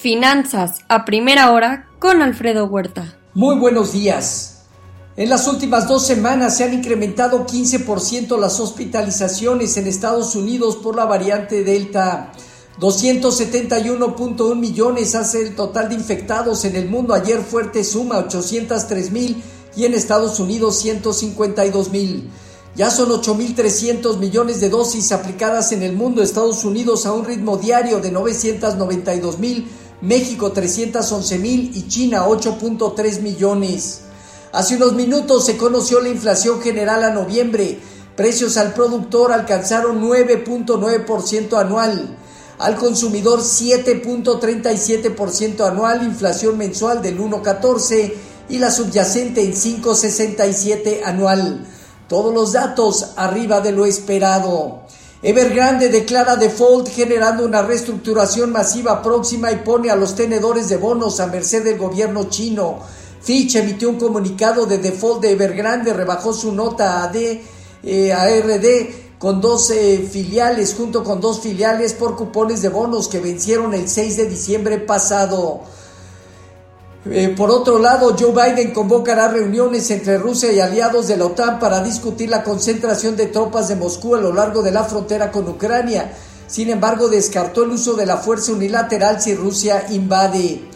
Finanzas a primera hora con Alfredo Huerta. Muy buenos días. En las últimas dos semanas se han incrementado 15% las hospitalizaciones en Estados Unidos por la variante Delta. 271.1 millones hace el total de infectados en el mundo. Ayer fuerte suma 803 mil y en Estados Unidos 152 mil. Ya son 8.300 millones de dosis aplicadas en el mundo, Estados Unidos a un ritmo diario de 992 mil, México 311 mil y China 8.3 millones. Hace unos minutos se conoció la inflación general a noviembre. Precios al productor alcanzaron 9.9% anual al consumidor 7.37% anual, inflación mensual del 1.14 y la subyacente en 5.67 anual. Todos los datos arriba de lo esperado. Evergrande declara default generando una reestructuración masiva próxima y pone a los tenedores de bonos a merced del gobierno chino. Fitch emitió un comunicado de default de Evergrande, rebajó su nota a, D, eh, a RD con dos filiales, junto con dos filiales por cupones de bonos que vencieron el 6 de diciembre pasado. Eh, por otro lado, Joe Biden convocará reuniones entre Rusia y aliados de la OTAN para discutir la concentración de tropas de Moscú a lo largo de la frontera con Ucrania. Sin embargo, descartó el uso de la fuerza unilateral si Rusia invade.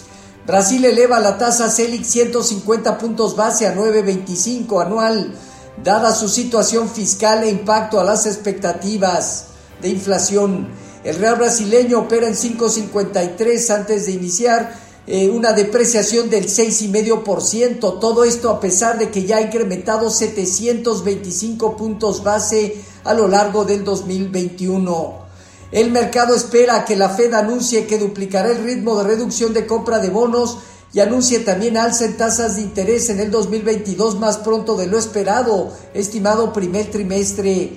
Brasil eleva la tasa CELIC 150 puntos base a 9.25 anual dada su situación fiscal e impacto a las expectativas de inflación. El real brasileño opera en 5.53 antes de iniciar eh, una depreciación del 6,5%. Todo esto a pesar de que ya ha incrementado 725 puntos base a lo largo del 2021. El mercado espera que la Fed anuncie que duplicará el ritmo de reducción de compra de bonos y anuncie también alza en tasas de interés en el 2022 más pronto de lo esperado, estimado primer trimestre.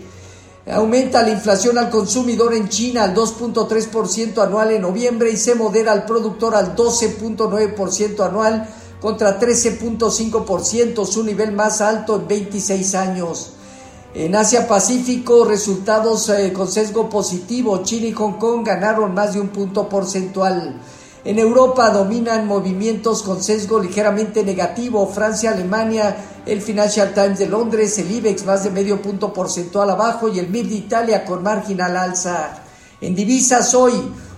Aumenta la inflación al consumidor en China al 2.3% anual en noviembre y se modera al productor al 12.9% anual contra 13.5%, su nivel más alto en 26 años. En Asia Pacífico, resultados eh, con sesgo positivo. China y Hong Kong ganaron más de un punto porcentual. En Europa dominan movimientos con sesgo ligeramente negativo. Francia, Alemania, el Financial Times de Londres, el IBEX más de medio punto porcentual abajo y el MIB de Italia con marginal alza. En divisas hoy,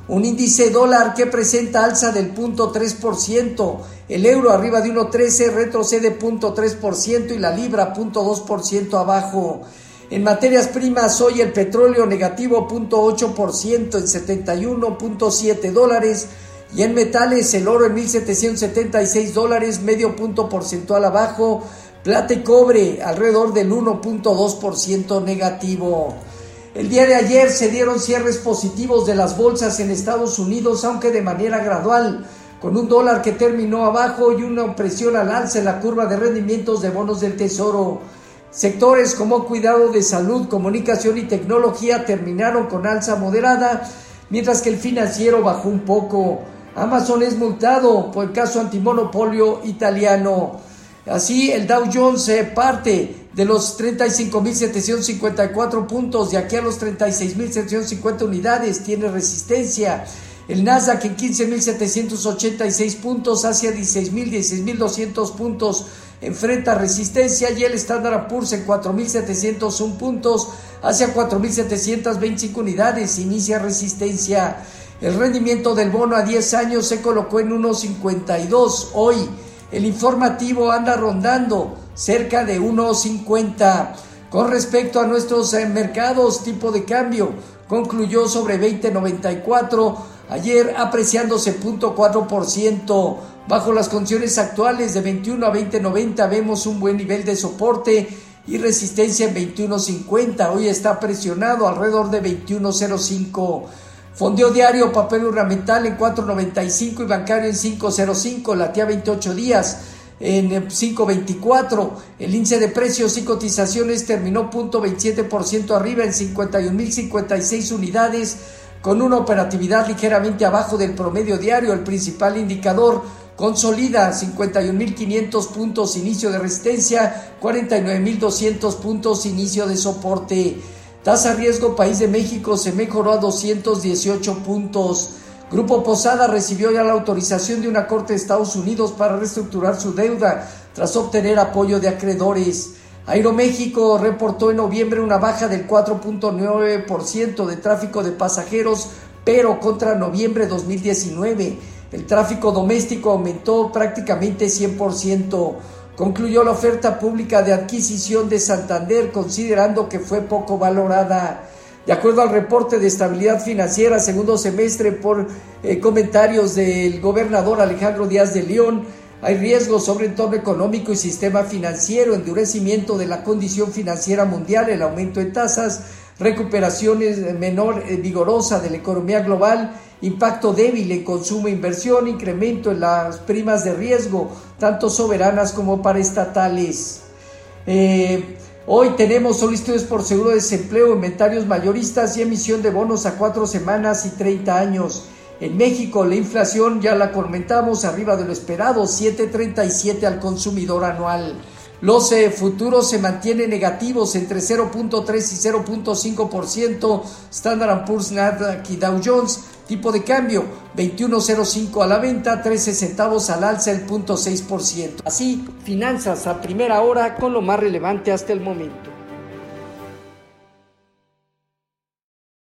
un índice dólar que presenta alza del 0.3%, el euro arriba de 1.13 retrocede 0.3% y la libra 0.2% abajo. En materias primas hoy el petróleo negativo 0.8% en 71.7 dólares y en metales, el oro en 1.776 dólares, medio punto porcentual abajo. Plata y cobre alrededor del 1.2% negativo. El día de ayer se dieron cierres positivos de las bolsas en Estados Unidos, aunque de manera gradual, con un dólar que terminó abajo y una presión al alza en la curva de rendimientos de bonos del Tesoro. Sectores como cuidado de salud, comunicación y tecnología terminaron con alza moderada, mientras que el financiero bajó un poco. Amazon es multado por el caso antimonopolio italiano. Así, el Dow Jones parte de los 35.754 puntos de aquí a los 36.750 unidades, tiene resistencia. El Nasdaq en 15.786 puntos hacia 16.000, 16.200 puntos enfrenta resistencia y el Standard Poor's en 4.701 puntos hacia 4.725 unidades inicia resistencia. El rendimiento del bono a 10 años se colocó en 1.52. Hoy el informativo anda rondando cerca de 1.50. Con respecto a nuestros eh, mercados, tipo de cambio concluyó sobre 20.94, ayer apreciándose 0.4%. Bajo las condiciones actuales de 21 a 20.90 vemos un buen nivel de soporte y resistencia en 21.50. Hoy está presionado alrededor de 21.05. Fondeo diario, papel ornamental en 4.95 y bancario en 5.05, latía 28 días en 5.24. El índice de precios y cotizaciones terminó 0.27% arriba en 51.056 unidades con una operatividad ligeramente abajo del promedio diario. El principal indicador consolida 51.500 puntos inicio de resistencia, 49.200 puntos inicio de soporte. Tasa riesgo país de México se mejoró a 218 puntos. Grupo Posada recibió ya la autorización de una corte de Estados Unidos para reestructurar su deuda tras obtener apoyo de acreedores. Aeroméxico reportó en noviembre una baja del 4.9% de tráfico de pasajeros, pero contra noviembre de 2019. El tráfico doméstico aumentó prácticamente 100%. Concluyó la oferta pública de adquisición de Santander considerando que fue poco valorada. De acuerdo al reporte de estabilidad financiera segundo semestre por eh, comentarios del gobernador Alejandro Díaz de León, hay riesgos sobre entorno económico y sistema financiero, endurecimiento de la condición financiera mundial, el aumento de tasas, recuperación menor eh, vigorosa de la economía global, impacto débil en consumo e inversión, incremento en las primas de riesgo, tanto soberanas como paraestatales. Eh, Hoy tenemos solicitudes por seguro de desempleo, inventarios mayoristas y emisión de bonos a cuatro semanas y 30 años. En México la inflación ya la comentamos arriba de lo esperado, 7.37 al consumidor anual. Los eh, futuros se mantienen negativos entre 0.3 y 0.5%. Standard Poor's, Nasdaq y Dow Jones. Tipo de cambio 21.05 a la venta, 13 centavos al alza, el 0.6%. Así, finanzas a primera hora con lo más relevante hasta el momento.